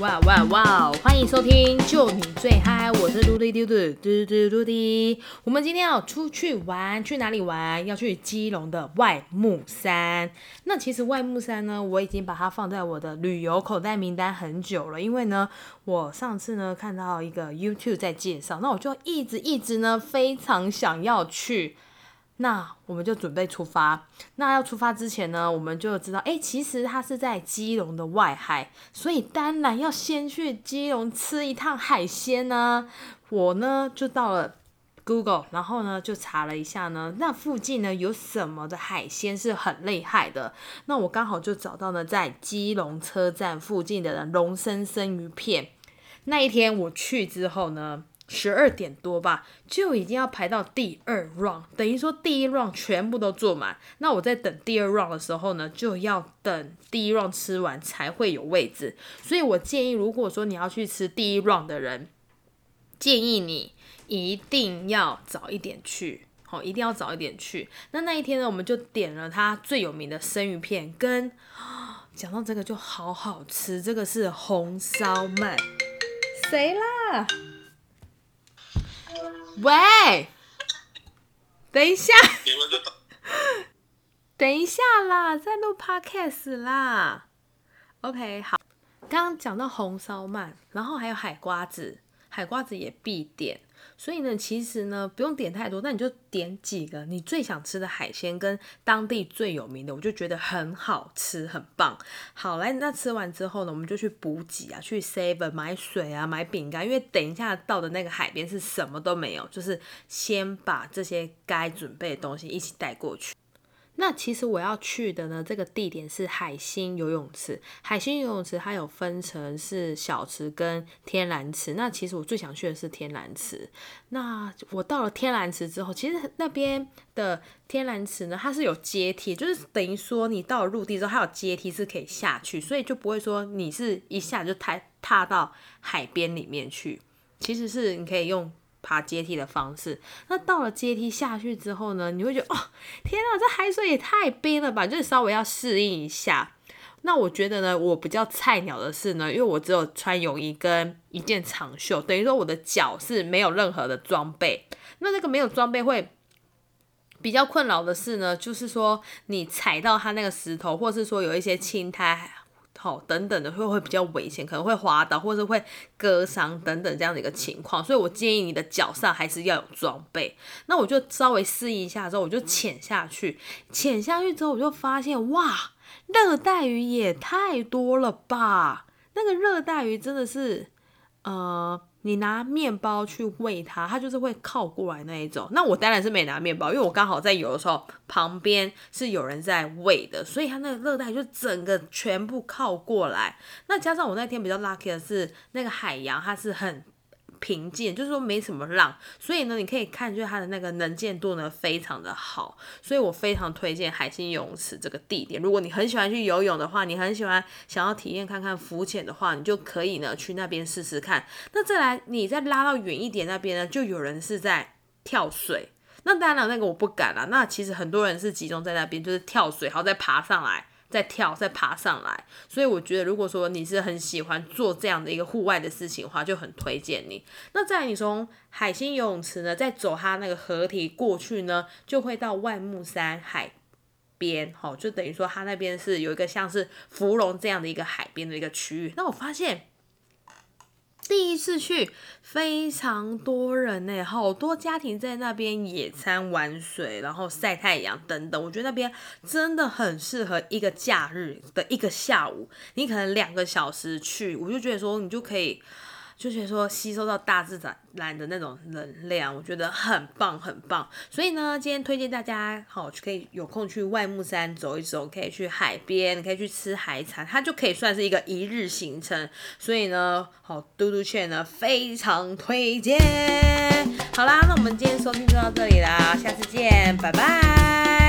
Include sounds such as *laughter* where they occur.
哇哇哇！欢迎收听《就你最嗨》，我是嘟嘟嘟嘟嘟嘟嘟嘟。我们今天要出去玩，去哪里玩？要去基隆的外木山。那其实外木山呢，我已经把它放在我的旅游口袋名单很久了，因为呢，我上次呢看到一个 YouTube 在介绍，那我就一直一直呢非常想要去。那我们就准备出发。那要出发之前呢，我们就知道，哎，其实它是在基隆的外海，所以当然要先去基隆吃一趟海鲜呢。我呢就到了 Google，然后呢就查了一下呢，那附近呢有什么的海鲜是很厉害的。那我刚好就找到了在基隆车站附近的龙生生鱼片。那一天我去之后呢。十二点多吧，就已经要排到第二 round，等于说第一 round 全部都坐满。那我在等第二 round 的时候呢，就要等第一 round 吃完才会有位置。所以我建议，如果说你要去吃第一 round 的人，建议你一定要早一点去，好，一定要早一点去。那那一天呢，我们就点了它最有名的生鱼片，跟 *gasps* 讲到这个就好好吃，这个是红烧鳗，谁啦？喂，等一下，等一下啦，在录 podcast 啦。OK，好，刚刚讲到红烧鳗，然后还有海瓜子，海瓜子也必点。所以呢，其实呢，不用点太多，那你就点几个你最想吃的海鲜跟当地最有名的，我就觉得很好吃，很棒。好，来，那吃完之后呢，我们就去补给啊，去 Seven 买水啊，买饼干，因为等一下到的那个海边是什么都没有，就是先把这些该准备的东西一起带过去。那其实我要去的呢，这个地点是海星游泳池。海星游泳池它有分成是小池跟天然池。那其实我最想去的是天然池。那我到了天然池之后，其实那边的天然池呢，它是有阶梯，就是等于说你到了陆地之后，它有阶梯是可以下去，所以就不会说你是一下就踏踏到海边里面去。其实是你可以用。爬阶梯的方式，那到了阶梯下去之后呢，你会觉得哦，天啊，这海水也太冰了吧，就是稍微要适应一下。那我觉得呢，我比较菜鸟的是呢，因为我只有穿泳衣跟一件长袖，等于说我的脚是没有任何的装备。那那个没有装备会比较困扰的是呢，就是说你踩到它那个石头，或是说有一些青苔。好，等等的会会比较危险，可能会滑倒，或者会割伤等等这样的一个情况，所以我建议你的脚上还是要有装备。那我就稍微试一下之后，我就潜下去，潜下去之后我就发现，哇，热带鱼也太多了吧！那个热带鱼真的是，呃。你拿面包去喂它，它就是会靠过来那一种。那我当然是没拿面包，因为我刚好在有的时候旁边是有人在喂的，所以它那个热带就整个全部靠过来。那加上我那天比较 lucky 的是，那个海洋它是很。平静，就是说没什么浪，所以呢，你可以看，就是它的那个能见度呢非常的好，所以我非常推荐海星游泳池这个地点。如果你很喜欢去游泳的话，你很喜欢想要体验看看浮潜的话，你就可以呢去那边试试看。那再来，你再拉到远一点那边呢，就有人是在跳水。那当然了，那个我不敢了。那其实很多人是集中在那边，就是跳水，然后再爬上来。再跳，再爬上来，所以我觉得，如果说你是很喜欢做这样的一个户外的事情的话，就很推荐你。那在你从海星游泳池呢，再走它那个河堤过去呢，就会到万木山海边，好，就等于说它那边是有一个像是芙蓉这样的一个海边的一个区域。那我发现。第一次去，非常多人呢，好多家庭在那边野餐、玩水，然后晒太阳等等。我觉得那边真的很适合一个假日的一个下午，你可能两个小时去，我就觉得说你就可以。就是说吸收到大自然的那种能量，我觉得很棒很棒。所以呢，今天推荐大家好，可以有空去外木山走一走，可以去海边，可以去吃海产，它就可以算是一个一日行程。所以呢，好嘟嘟券呢非常推荐。好啦，那我们今天收听就到这里啦，下次见，拜拜。